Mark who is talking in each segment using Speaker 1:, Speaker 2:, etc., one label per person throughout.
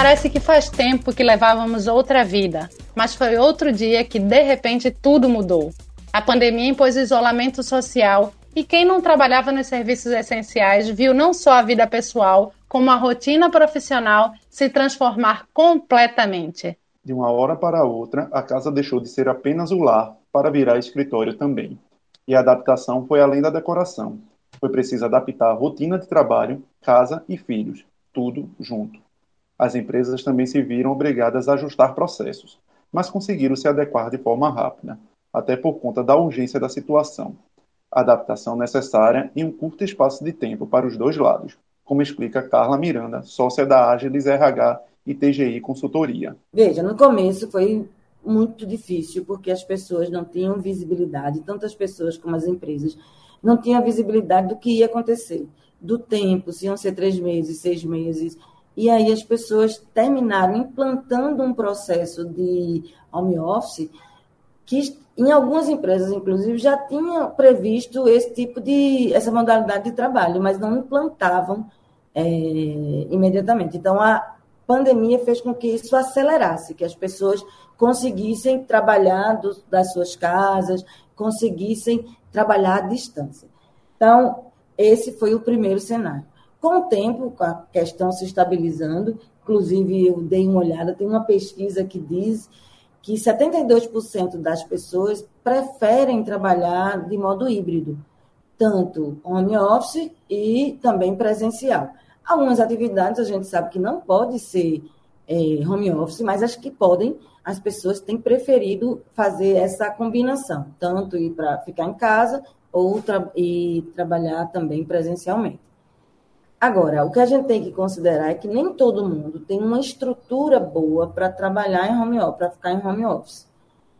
Speaker 1: Parece que faz tempo que levávamos outra vida, mas foi outro dia que de repente tudo mudou. A pandemia impôs isolamento social e quem não trabalhava nos serviços essenciais viu não só a vida pessoal, como a rotina profissional se transformar completamente.
Speaker 2: De uma hora para outra, a casa deixou de ser apenas o lar para virar escritório também. E a adaptação foi além da decoração. Foi preciso adaptar a rotina de trabalho, casa e filhos, tudo junto. As empresas também se viram obrigadas a ajustar processos, mas conseguiram se adequar de forma rápida, até por conta da urgência da situação. Adaptação necessária em um curto espaço de tempo para os dois lados, como explica Carla Miranda, sócia da Agilis RH e TGI Consultoria.
Speaker 3: Veja, no começo foi muito difícil, porque as pessoas não tinham visibilidade, tanto as pessoas como as empresas, não tinham visibilidade do que ia acontecer, do tempo, se iam ser três meses, seis meses. E aí as pessoas terminaram implantando um processo de home office que em algumas empresas, inclusive, já tinha previsto esse tipo de, essa modalidade de trabalho, mas não implantavam é, imediatamente. Então, a pandemia fez com que isso acelerasse, que as pessoas conseguissem trabalhar do, das suas casas, conseguissem trabalhar à distância. Então, esse foi o primeiro cenário. Com o tempo, com a questão se estabilizando, inclusive eu dei uma olhada, tem uma pesquisa que diz que 72% das pessoas preferem trabalhar de modo híbrido, tanto home office e também presencial. Algumas atividades a gente sabe que não pode ser é, home office, mas as que podem, as pessoas têm preferido fazer essa combinação, tanto ir para ficar em casa ou tra e trabalhar também presencialmente. Agora, o que a gente tem que considerar é que nem todo mundo tem uma estrutura boa para trabalhar em home office, para ficar em home office.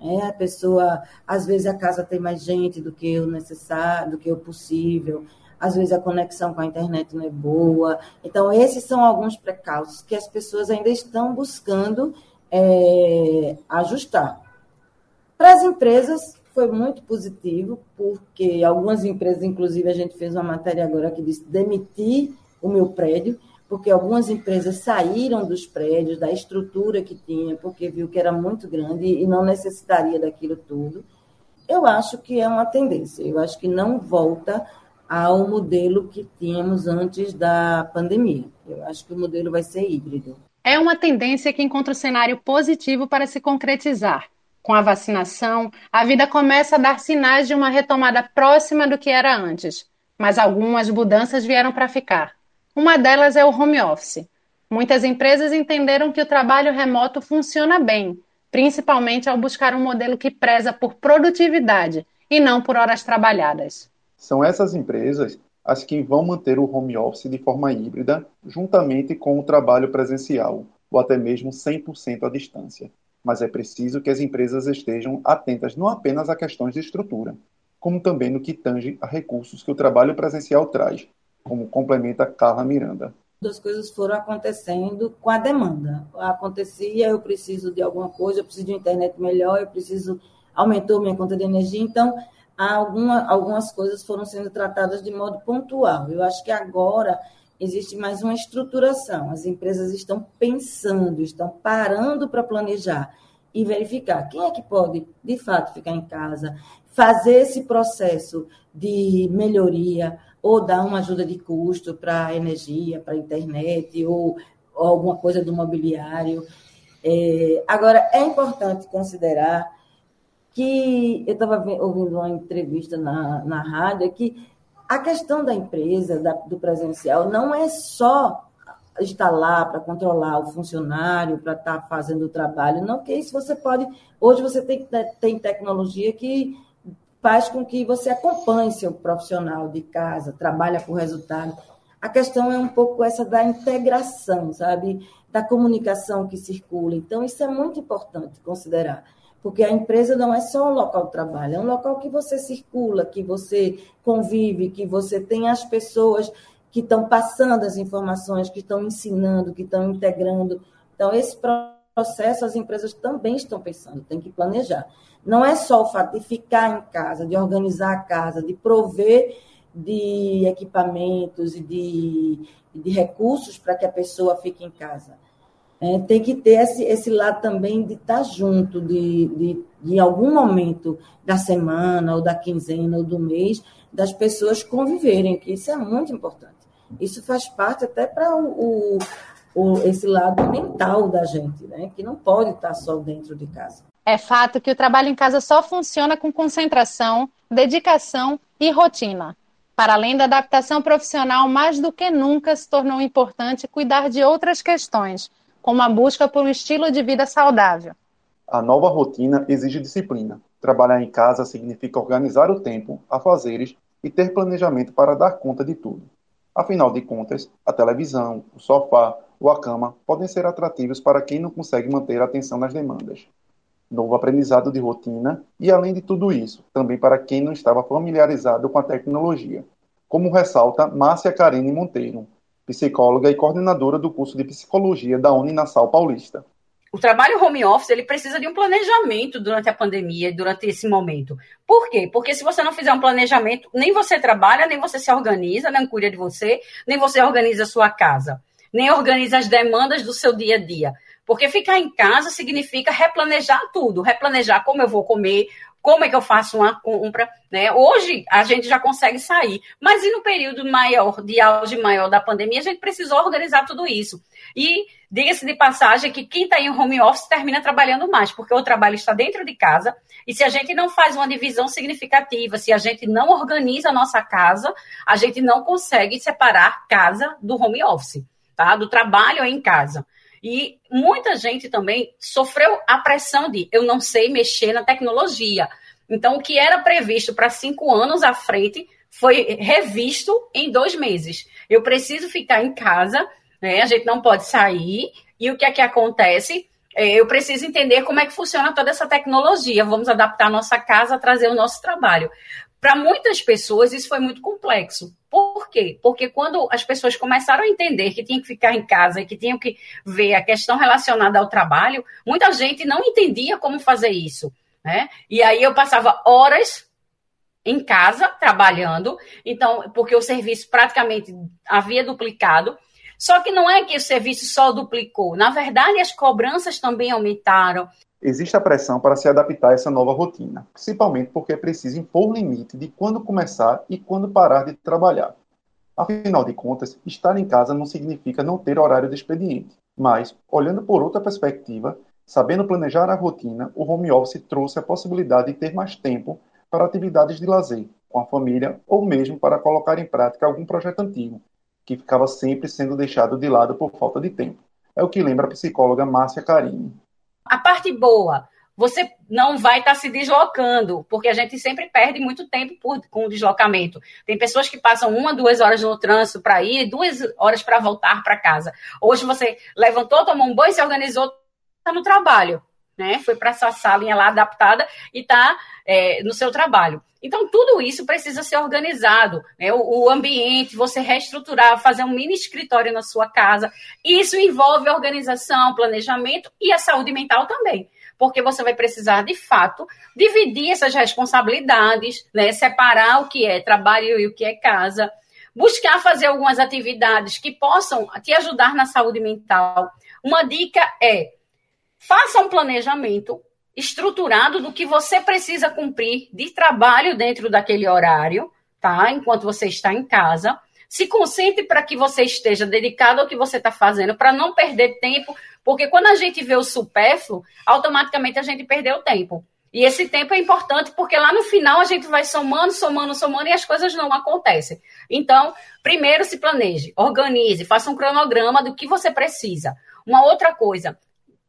Speaker 3: É, a pessoa, às vezes a casa tem mais gente do que o necessário, do que o possível, às vezes a conexão com a internet não é boa. Então, esses são alguns precauços que as pessoas ainda estão buscando é, ajustar. Para as empresas, foi muito positivo, porque algumas empresas, inclusive, a gente fez uma matéria agora que disse demitir o meu prédio, porque algumas empresas saíram dos prédios, da estrutura que tinha, porque viu que era muito grande e não necessitaria daquilo tudo. Eu acho que é uma tendência, eu acho que não volta ao modelo que tínhamos antes da pandemia. Eu acho que o modelo vai ser híbrido.
Speaker 1: É uma tendência que encontra o cenário positivo para se concretizar. Com a vacinação, a vida começa a dar sinais de uma retomada próxima do que era antes, mas algumas mudanças vieram para ficar. Uma delas é o home office. Muitas empresas entenderam que o trabalho remoto funciona bem, principalmente ao buscar um modelo que preza por produtividade e não por horas trabalhadas.
Speaker 2: São essas empresas as que vão manter o home office de forma híbrida, juntamente com o trabalho presencial, ou até mesmo 100% à distância. Mas é preciso que as empresas estejam atentas não apenas a questões de estrutura, como também no que tange a recursos que o trabalho presencial traz, como complementa Carla Miranda.
Speaker 3: As coisas foram acontecendo com a demanda. Acontecia, eu preciso de alguma coisa, eu preciso de uma internet melhor, eu preciso aumentou minha conta de energia, então alguma, algumas coisas foram sendo tratadas de modo pontual. Eu acho que agora existe mais uma estruturação. As empresas estão pensando, estão parando para planejar e verificar quem é que pode, de fato, ficar em casa, fazer esse processo de melhoria, ou dar uma ajuda de custo para energia, para internet, ou, ou, alguma coisa do mobiliário. É, agora, é importante considerar que eu estava ouvindo uma entrevista na, na rádio que a questão da empresa, da, do presencial, não é só estar lá para controlar o funcionário, para estar tá fazendo o trabalho, não, que isso você pode. Hoje você tem, tem tecnologia que faz com que você acompanhe seu profissional de casa, trabalha por resultado. A questão é um pouco essa da integração, sabe? Da comunicação que circula. Então, isso é muito importante considerar. Porque a empresa não é só um local de trabalho, é um local que você circula, que você convive, que você tem as pessoas que estão passando as informações, que estão ensinando, que estão integrando. Então, esse processo as empresas também estão pensando, tem que planejar. Não é só o fato de ficar em casa, de organizar a casa, de prover de equipamentos e de, de recursos para que a pessoa fique em casa. É, tem que ter esse, esse lado também de estar junto, de, de, de, em algum momento da semana, ou da quinzena, ou do mês, das pessoas conviverem, que isso é muito importante. Isso faz parte até para o, o, o, esse lado mental da gente, né? que não pode estar só dentro de casa.
Speaker 1: É fato que o trabalho em casa só funciona com concentração, dedicação e rotina. Para além da adaptação profissional, mais do que nunca se tornou importante cuidar de outras questões, como a busca por um estilo de vida saudável.
Speaker 2: A nova rotina exige disciplina. Trabalhar em casa significa organizar o tempo, afazeres e ter planejamento para dar conta de tudo. Afinal de contas, a televisão, o sofá ou a cama podem ser atrativos para quem não consegue manter a atenção nas demandas novo aprendizado de rotina e, além de tudo isso, também para quem não estava familiarizado com a tecnologia, como ressalta Márcia Karine Monteiro, psicóloga e coordenadora do curso de psicologia da Uninasal Paulista.
Speaker 4: O trabalho home office ele precisa de um planejamento durante a pandemia, durante esse momento. Por quê? Porque se você não fizer um planejamento, nem você trabalha, nem você se organiza, nem cuida de você, nem você organiza a sua casa, nem organiza as demandas do seu dia a dia. Porque ficar em casa significa replanejar tudo, replanejar como eu vou comer, como é que eu faço uma compra, né? Hoje a gente já consegue sair, mas e no período maior, de auge maior da pandemia, a gente precisou organizar tudo isso. E diga-se de passagem que quem está em home office termina trabalhando mais, porque o trabalho está dentro de casa, e se a gente não faz uma divisão significativa, se a gente não organiza a nossa casa, a gente não consegue separar casa do home office, tá? Do trabalho em casa. E muita gente também sofreu a pressão de eu não sei mexer na tecnologia. Então, o que era previsto para cinco anos à frente foi revisto em dois meses. Eu preciso ficar em casa, né? a gente não pode sair. E o que é que acontece? É, eu preciso entender como é que funciona toda essa tecnologia. Vamos adaptar a nossa casa, trazer o nosso trabalho. Para muitas pessoas, isso foi muito complexo. Por quê? Porque quando as pessoas começaram a entender que tinham que ficar em casa e que tinham que ver a questão relacionada ao trabalho, muita gente não entendia como fazer isso. Né? E aí eu passava horas em casa trabalhando, então, porque o serviço praticamente havia duplicado. Só que não é que o serviço só duplicou, na verdade, as cobranças também aumentaram,
Speaker 2: Existe a pressão para se adaptar a essa nova rotina, principalmente porque é preciso impor limite de quando começar e quando parar de trabalhar. Afinal de contas, estar em casa não significa não ter horário de expediente, mas, olhando por outra perspectiva, sabendo planejar a rotina, o home office trouxe a possibilidade de ter mais tempo para atividades de lazer, com a família ou mesmo para colocar em prática algum projeto antigo, que ficava sempre sendo deixado de lado por falta de tempo. É o que lembra a psicóloga Márcia Carini.
Speaker 4: A parte boa, você não vai estar tá se deslocando, porque a gente sempre perde muito tempo por, com o deslocamento. Tem pessoas que passam uma, duas horas no trânsito para ir, duas horas para voltar para casa. Hoje você levantou, tomou um banho, se organizou, está no trabalho. Né? Foi para essa salinha lá adaptada e está é, no seu trabalho. Então, tudo isso precisa ser organizado. Né? O, o, ambiente, você reestruturar, fazer um mini escritório na sua casa. Isso envolve organização, planejamento e a saúde mental também. Porque você vai precisar, de fato, dividir essas responsabilidades, né? separar o que é trabalho e o que é casa. Buscar fazer algumas atividades que possam te ajudar na saúde mental. Uma dica é faça um planejamento estruturado do que você precisa cumprir de trabalho dentro daquele horário, tá? Enquanto você está em casa. Se concentre para que você esteja dedicado ao que você está fazendo, para não perder tempo, porque quando a gente vê o supérfluo, automaticamente a gente perdeu tempo. E esse tempo é importante porque lá no final a gente vai somando, somando, somando e as coisas não acontecem. Então, primeiro se planeje, organize, faça um cronograma do que você precisa. Uma outra coisa,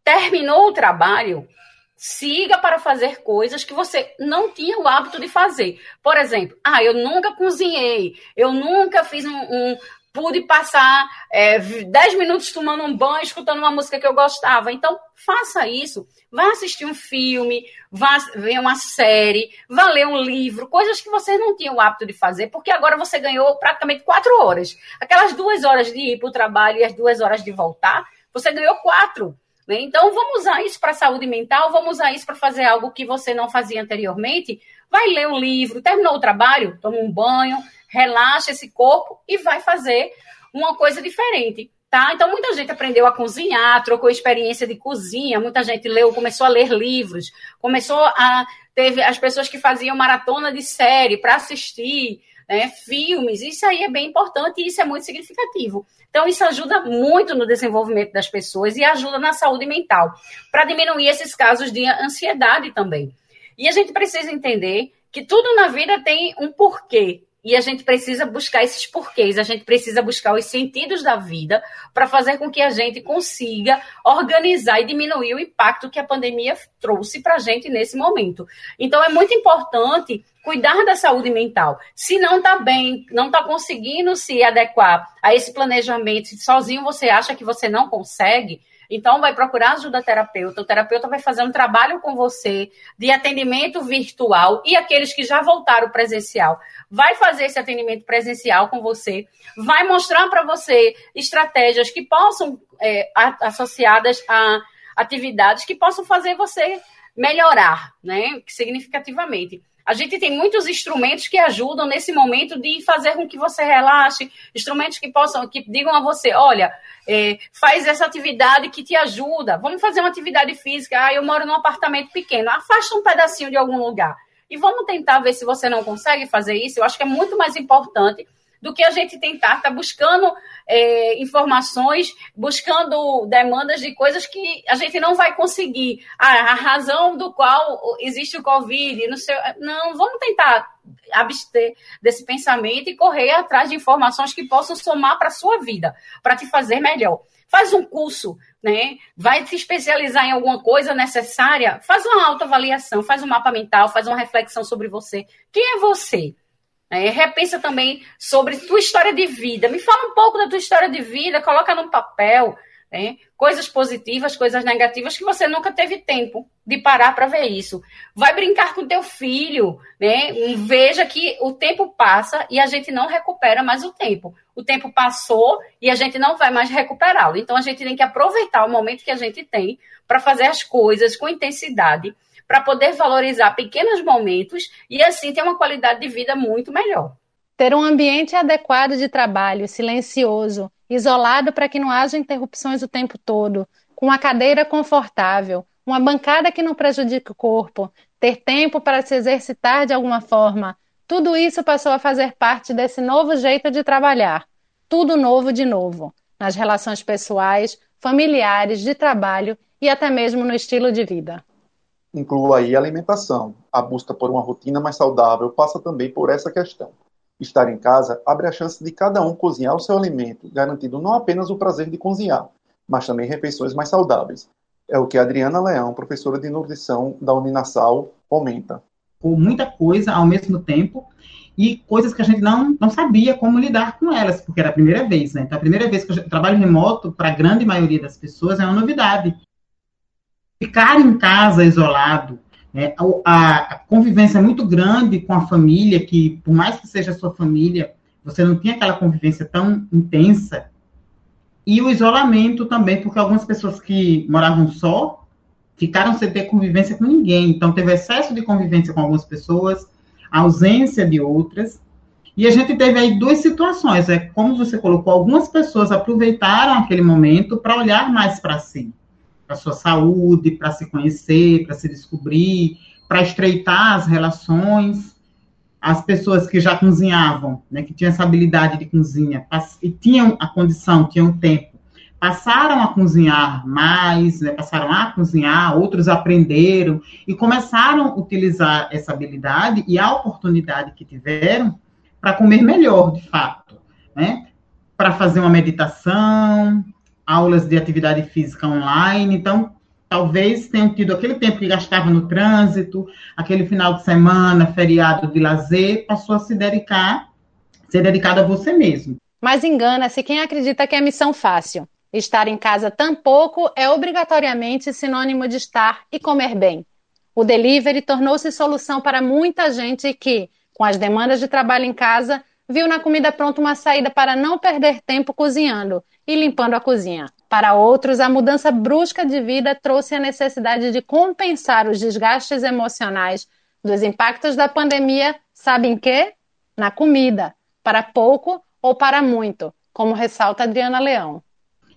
Speaker 4: terminou o trabalho, siga para fazer coisas que você não tinha o hábito de fazer. Por exemplo, ah, eu nunca cozinhei, eu nunca fiz um, um pude passar é, 10 minutos tomando um banho, escutando uma música que eu gostava. Então, faça isso. Vá assistir um filme, vá ver uma série, vá ler um livro, coisas que você não tinha o hábito de fazer, porque agora você ganhou praticamente quatro horas. Aquelas duas horas de ir para o trabalho e as duas horas de voltar, você ganhou quatro. Né? Então, vamos usar isso para saúde mental, vamos usar isso para fazer algo que você não fazia anteriormente. Vai ler um livro, terminou o trabalho, toma um banho, relaxa esse corpo e vai fazer uma coisa diferente. Tá? Então, muita gente aprendeu a cozinhar, trocou experiência de cozinha, muita gente leu, começou a ler livros, começou a. Teve as pessoas que faziam maratona de série para assistir né, filmes, isso aí é bem importante e isso é muito significativo. Então, isso ajuda muito no desenvolvimento das pessoas e ajuda na saúde mental, para diminuir esses casos de ansiedade também. E a gente precisa entender que tudo na vida tem um porquê. E a gente precisa buscar esses porquês, a gente precisa buscar os sentidos da vida para fazer com que a gente consiga organizar e diminuir o impacto que a pandemia trouxe para a gente nesse momento. Então, é muito importante cuidar da saúde mental. Se não está bem, não está conseguindo se adequar a esse planejamento, sozinho você acha que você não consegue, então, vai procurar ajuda terapeuta. O terapeuta vai fazer um trabalho com você de atendimento virtual e aqueles que já voltaram presencial. Vai fazer esse atendimento presencial com você, vai mostrar para você estratégias que possam, é, associadas a atividades que possam fazer você melhorar, né, significativamente. A gente tem muitos instrumentos que ajudam nesse momento de fazer com que você relaxe, instrumentos que possam, que digam a você, olha, é, faz essa atividade que te ajuda. Vamos fazer uma atividade física. Ah, eu moro num apartamento pequeno. Afasta um pedacinho de algum lugar. E vamos tentar ver se você não consegue fazer isso. Eu acho que é muito mais importante do que a gente tentar estar tá buscando é, informações, buscando demandas de coisas que a gente não vai conseguir. Ah, a razão do qual existe o Covid, não sei. Não, vamos tentar abster desse pensamento e correr atrás de informações que possam somar para a sua vida, para te fazer melhor. Faz um curso, né? Vai se especializar em alguma coisa necessária, faz uma autoavaliação, faz um mapa mental, faz uma reflexão sobre você. Quem é você? É, repensa também sobre tua história de vida. Me fala um pouco da tua história de vida, coloca num papel né? coisas positivas, coisas negativas que você nunca teve tempo de parar para ver isso. Vai brincar com teu filho, né? Veja que o tempo passa e a gente não recupera mais o tempo. O tempo passou e a gente não vai mais recuperá-lo. Então a gente tem que aproveitar o momento que a gente tem para fazer as coisas com intensidade para poder valorizar pequenos momentos e assim ter uma qualidade de vida muito melhor.
Speaker 1: Ter um ambiente adequado de trabalho, silencioso, isolado para que não haja interrupções o tempo todo, com uma cadeira confortável, uma bancada que não prejudique o corpo, ter tempo para se exercitar de alguma forma, tudo isso passou a fazer parte desse novo jeito de trabalhar. Tudo novo de novo, nas relações pessoais, familiares, de trabalho e até mesmo no estilo de vida.
Speaker 2: Inclua aí a alimentação. A busca por uma rotina mais saudável passa também por essa questão. Estar em casa abre a chance de cada um cozinhar o seu alimento, garantindo não apenas o prazer de cozinhar, mas também refeições mais saudáveis. É o que a Adriana Leão, professora de nutrição da Uninasal, comenta.
Speaker 5: Com muita coisa ao mesmo tempo e coisas que a gente não, não sabia como lidar com elas, porque era a primeira vez, né? Então, a primeira vez que eu trabalho remoto, para a grande maioria das pessoas, é uma novidade ficar em casa isolado, né, a, a, convivência é muito grande com a família, que por mais que seja sua família, você não tinha aquela convivência tão intensa. E o isolamento também, porque algumas pessoas que moravam só ficaram sem ter convivência com ninguém. Então, teve excesso de convivência com algumas pessoas, ausência de outras. E a gente teve aí duas situações. É como você colocou, algumas pessoas aproveitaram aquele momento para olhar mais para si para sua saúde, para se conhecer, para se descobrir, para estreitar as relações. As pessoas que já cozinhavam, né, que tinham essa habilidade de cozinha e tinham a condição, tinham tempo, passaram a cozinhar mais, né, passaram a cozinhar, outros aprenderam e começaram a utilizar essa habilidade e a oportunidade que tiveram para comer melhor, de fato, né? Para fazer uma meditação, aulas de atividade física online, então talvez tenham tido aquele tempo que gastava no trânsito, aquele final de semana, feriado de lazer, passou a se dedicar, ser dedicado a você mesmo.
Speaker 1: Mas engana-se quem acredita que é missão fácil. Estar em casa tampouco é obrigatoriamente sinônimo de estar e comer bem. O delivery tornou-se solução para muita gente que, com as demandas de trabalho em casa, viu na comida pronta uma saída para não perder tempo cozinhando e limpando a cozinha. Para outros, a mudança brusca de vida trouxe a necessidade de compensar os desgastes emocionais dos impactos da pandemia, sabem que? Na comida, para pouco ou para muito, como ressalta Adriana Leão.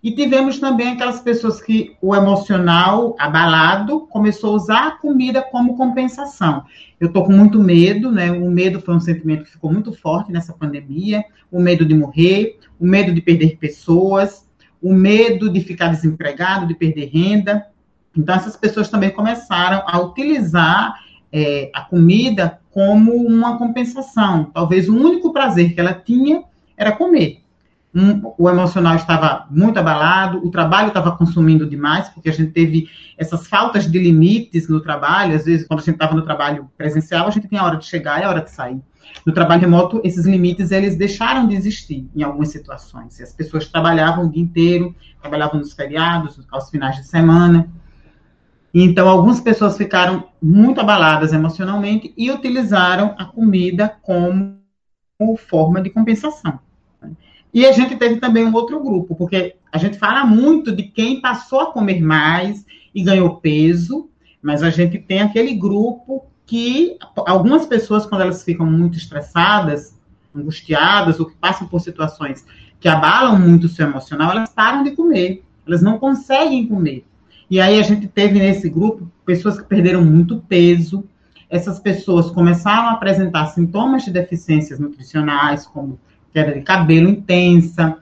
Speaker 5: E tivemos também aquelas pessoas que o emocional abalado começou a usar a comida como compensação. Eu estou com muito medo, né? O medo foi um sentimento que ficou muito forte nessa pandemia. O medo de morrer, o medo de perder pessoas, o medo de ficar desempregado, de perder renda. Então, essas pessoas também começaram a utilizar é, a comida como uma compensação. Talvez o único prazer que ela tinha era comer um, o emocional estava muito abalado, o trabalho estava consumindo demais, porque a gente teve essas faltas de limites no trabalho. Às vezes, quando a gente estava no trabalho presencial, a gente tem a hora de chegar e a hora de sair. No trabalho remoto, esses limites eles deixaram de existir em algumas situações. As pessoas trabalhavam o dia inteiro, trabalhavam nos feriados, aos finais de semana. Então, algumas pessoas ficaram muito abaladas emocionalmente e utilizaram a comida como forma de compensação. E a gente teve também um outro grupo, porque a gente fala muito de quem passou a comer mais e ganhou peso, mas a gente tem aquele grupo que algumas pessoas, quando elas ficam muito estressadas, angustiadas, ou que passam por situações que abalam muito o seu emocional, elas param de comer, elas não conseguem comer. E aí a gente teve nesse grupo pessoas que perderam muito peso, essas pessoas começaram a apresentar sintomas de deficiências nutricionais, como queda de cabelo intensa,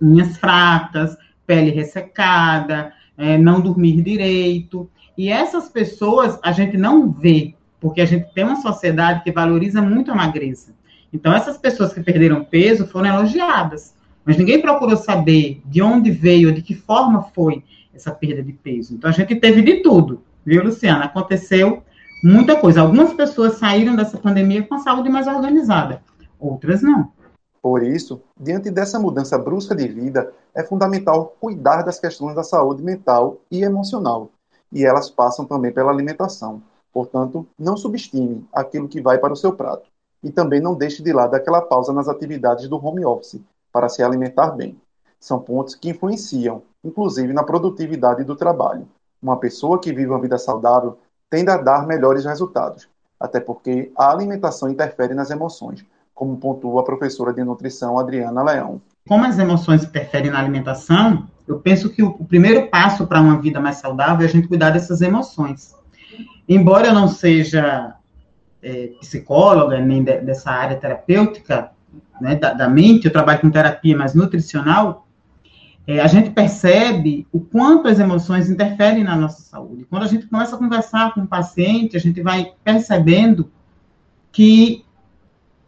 Speaker 5: unhas fracas, pele ressecada, é, não dormir direito. E essas pessoas a gente não vê, porque a gente tem uma sociedade que valoriza muito a magreza. Então, essas pessoas que perderam peso foram elogiadas, mas ninguém procurou saber de onde veio, de que forma foi essa perda de peso. Então, a gente teve de tudo, viu, Luciana? Aconteceu muita coisa. Algumas pessoas saíram dessa pandemia com a saúde mais organizada, outras não.
Speaker 2: Por isso, diante dessa mudança brusca de vida, é fundamental cuidar das questões da saúde mental e emocional, e elas passam também pela alimentação. Portanto, não subestime aquilo que vai para o seu prato. E também não deixe de lado aquela pausa nas atividades do home office para se alimentar bem. São pontos que influenciam, inclusive, na produtividade do trabalho. Uma pessoa que vive uma vida saudável tende a dar melhores resultados, até porque a alimentação interfere nas emoções, como pontua a professora de nutrição Adriana Leão.
Speaker 5: Como as emoções interferem na alimentação, eu penso que o primeiro passo para uma vida mais saudável é a gente cuidar dessas emoções. Embora eu não seja é, psicóloga, nem de, dessa área terapêutica, né, da, da, mente, eu trabalho com terapia mais nutricional, é, a gente percebe o quanto as emoções interferem na nossa saúde. Quando a gente começa a conversar com o paciente, a gente vai percebendo que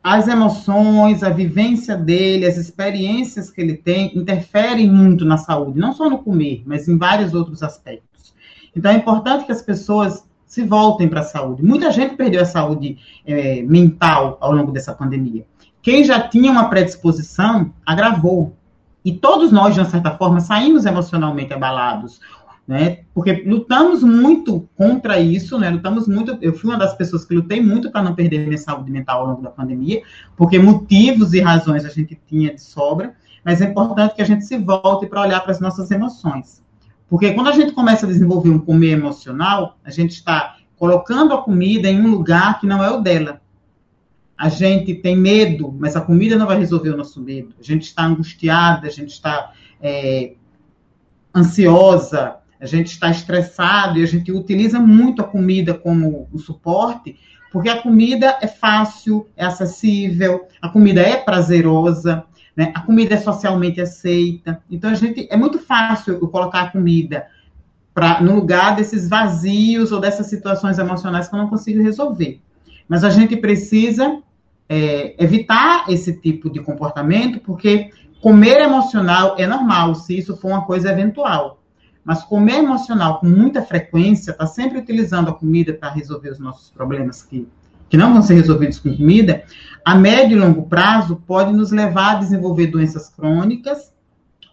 Speaker 5: as emoções, a vivência dele, as experiências que ele tem interferem muito na saúde, não só no comer, mas em vários outros aspectos. Então é importante que as pessoas se voltem para a saúde. Muita gente perdeu a saúde é, mental ao longo dessa pandemia. Quem já tinha uma predisposição agravou. E todos nós, de uma certa forma, saímos emocionalmente abalados né? Porque lutamos muito contra isso, né? Lutamos muito. Eu fui uma das pessoas que lutei muito para não perder minha saúde mental ao longo da pandemia, porque motivos e razões a gente tinha de sobra, mas é importante que a gente se volte para olhar para as nossas emoções. Porque quando a gente começa a desenvolver um comer emocional, a gente está colocando a comida em um lugar que não é o dela. A gente tem medo, mas a comida não vai resolver o nosso medo. A gente está angustiada, a gente está é, ansiosa, a gente está estressado e a gente utiliza muito a comida como um suporte, porque a comida é fácil, é acessível, a comida é prazerosa, né? a comida é socialmente aceita. Então, a gente é muito fácil eu colocar a comida pra, no lugar desses vazios ou dessas situações emocionais que eu não consigo resolver. Mas a gente precisa é, evitar esse tipo de comportamento, porque comer emocional é normal, se isso for uma coisa eventual. Mas comer emocional com muita frequência, está sempre utilizando a comida para resolver os nossos problemas que, que não vão ser resolvidos com comida, a médio e longo prazo pode nos levar a desenvolver doenças crônicas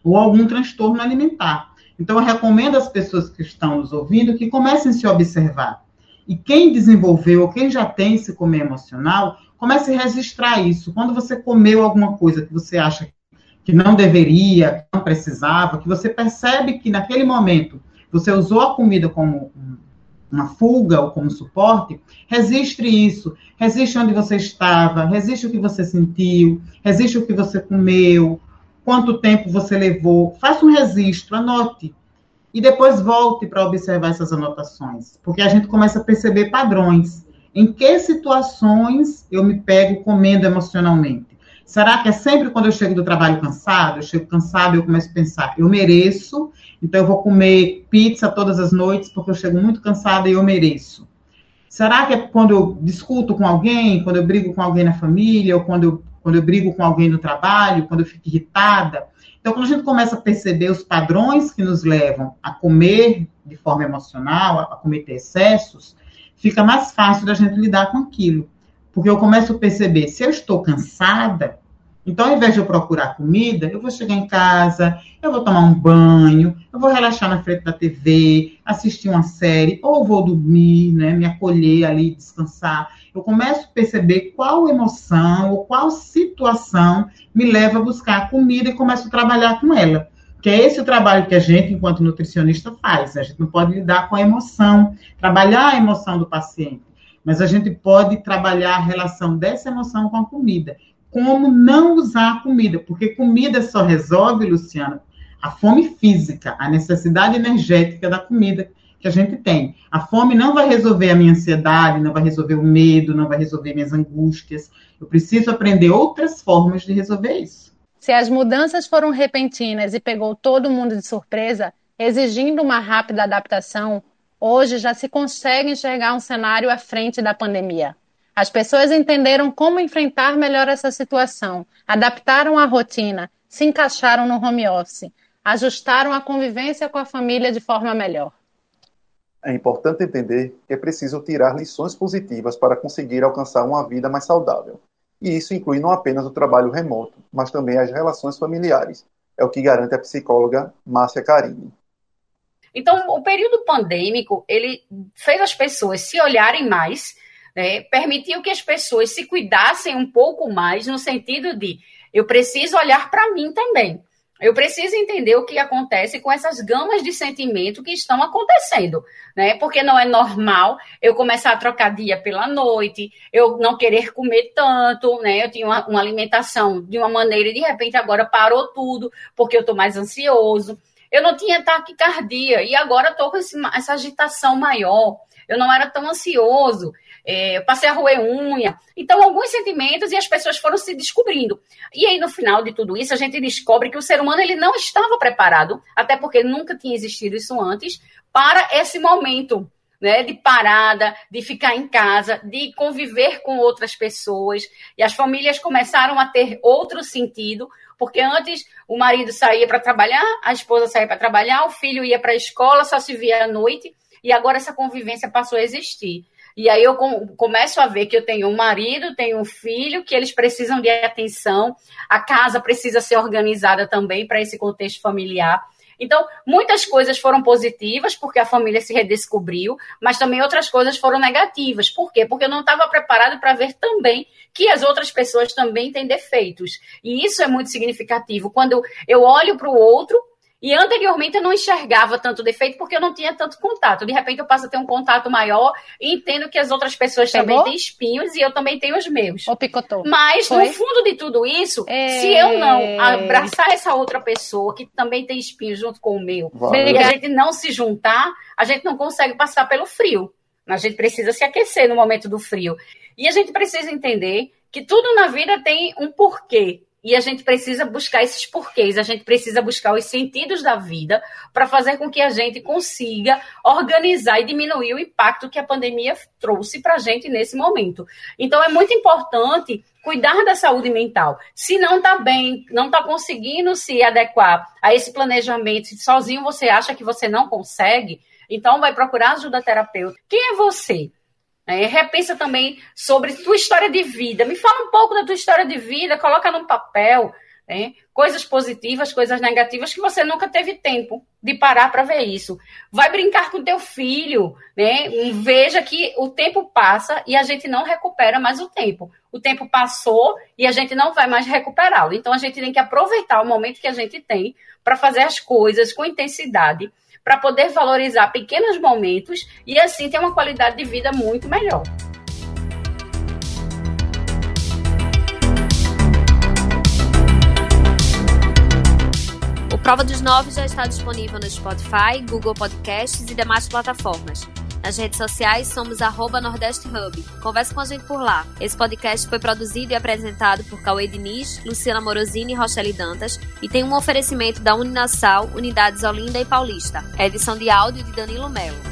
Speaker 5: ou algum transtorno alimentar. Então, eu recomendo às pessoas que estão nos ouvindo que comecem a se observar. E quem desenvolveu ou quem já tem esse comer emocional, comece a registrar isso. Quando você comeu alguma coisa que você acha que não deveria, que não precisava, que você percebe que naquele momento você usou a comida como uma fuga ou como suporte, registre isso, registre onde você estava, registre o que você sentiu, registre o que você comeu, quanto tempo você levou. Faça um registro, anote. E depois volte para observar essas anotações, porque a gente começa a perceber padrões. Em que situações eu me pego comendo emocionalmente? Será que é sempre quando eu chego do trabalho cansado? Eu chego cansado e eu começo a pensar, eu mereço, então eu vou comer pizza todas as noites porque eu chego muito cansada e eu mereço. Será que é quando eu discuto com alguém, quando eu brigo com alguém na família, ou quando eu, quando eu brigo com alguém no trabalho, quando eu fico irritada? Então, quando a gente começa a perceber os padrões que nos levam a comer de forma emocional, a cometer excessos, fica mais fácil da gente lidar com aquilo. Porque eu começo a perceber, se eu estou cansada, então, ao invés de eu procurar comida, eu vou chegar em casa, eu vou tomar um banho, eu vou relaxar na frente da TV, assistir uma série, ou vou dormir, né, me acolher ali, descansar. Eu começo a perceber qual emoção ou qual situação me leva a buscar comida e começo a trabalhar com ela. Que é esse o trabalho que a gente, enquanto nutricionista, faz. A gente não pode lidar com a emoção, trabalhar a emoção do paciente, mas a gente pode trabalhar a relação dessa emoção com a comida como não usar a comida, porque comida só resolve, Luciana, a fome física, a necessidade energética da comida que a gente tem. A fome não vai resolver a minha ansiedade, não vai resolver o medo, não vai resolver minhas angústias. Eu preciso aprender outras formas de resolver isso.
Speaker 1: Se as mudanças foram repentinas e pegou todo mundo de surpresa, exigindo uma rápida adaptação, hoje já se consegue enxergar um cenário à frente da pandemia. As pessoas entenderam como enfrentar melhor essa situação, adaptaram a rotina, se encaixaram no home office, ajustaram a convivência com a família de forma melhor.
Speaker 2: É importante entender que é preciso tirar lições positivas para conseguir alcançar uma vida mais saudável. E isso inclui não apenas o trabalho remoto, mas também as relações familiares. É o que garante a psicóloga Márcia Carini.
Speaker 4: Então, o período pandêmico, ele fez as pessoas se olharem mais né, permitiu que as pessoas se cuidassem um pouco mais, no sentido de eu preciso olhar para mim também. Eu preciso entender o que acontece com essas gamas de sentimento que estão acontecendo, né? Porque não é normal eu começar a trocar dia pela noite, eu não querer comer tanto, né? Eu tinha uma, uma alimentação de uma maneira e de repente agora parou tudo porque eu estou mais ansioso. Eu não tinha taquicardia e agora estou com esse, essa agitação maior. Eu não era tão ansioso é, passei a roer unha. Então, alguns sentimentos e as pessoas foram se descobrindo. E aí, no final de tudo isso, a gente descobre que o ser humano ele não estava preparado, até porque nunca tinha existido isso antes, para esse momento. Né, de parada, de ficar em casa, de conviver com outras pessoas. E as famílias começaram a ter outro sentido, porque antes o marido saía para trabalhar, a esposa saía para trabalhar, o filho ia para a escola, só se via à noite, e agora essa convivência passou a existir. E aí eu começo a ver que eu tenho um marido, tenho um filho, que eles precisam de atenção, a casa precisa ser organizada também para esse contexto familiar. Então, muitas coisas foram positivas, porque a família se redescobriu, mas também outras coisas foram negativas. Por quê? Porque eu não estava preparado para ver também que as outras pessoas também têm defeitos. E isso é muito significativo. Quando eu olho para o outro e anteriormente eu não enxergava tanto defeito porque eu não tinha tanto contato. De repente eu passo a ter um contato maior e entendo que as outras pessoas Pegou? também têm espinhos e eu também tenho os meus.
Speaker 1: Ou picotou.
Speaker 4: Mas Foi? no fundo de tudo isso, é... se eu não abraçar essa outra pessoa que também tem espinhos junto com o meu, e a gente não se juntar, a gente não consegue passar pelo frio. A gente precisa se aquecer no momento do frio. E a gente precisa entender que tudo na vida tem um porquê. E a gente precisa buscar esses porquês, a gente precisa buscar os sentidos da vida para fazer com que a gente consiga organizar e diminuir o impacto que a pandemia trouxe para a gente nesse momento. Então, é muito importante cuidar da saúde mental. Se não está bem, não está conseguindo se adequar a esse planejamento, se sozinho você acha que você não consegue, então vai procurar ajuda terapeuta. Quem é você? É, repensa também sobre tua história de vida. Me fala um pouco da tua história de vida, coloca num papel né, coisas positivas, coisas negativas que você nunca teve tempo de parar para ver isso. Vai brincar com teu filho, né? Veja que o tempo passa e a gente não recupera mais o tempo. O tempo passou e a gente não vai mais recuperá-lo. Então a gente tem que aproveitar o momento que a gente tem para fazer as coisas com intensidade para poder valorizar pequenos momentos e assim ter uma qualidade de vida muito melhor.
Speaker 6: Prova dos Nove já está disponível no Spotify, Google Podcasts e demais plataformas. Nas redes sociais somos arroba Nordeste Hub. Converse com a gente por lá. Esse podcast foi produzido e apresentado por Cauê Diniz, Luciana Morosini e Rochelle Dantas e tem um oferecimento da Uninasal, Unidades Olinda e Paulista. edição de áudio de Danilo Melo.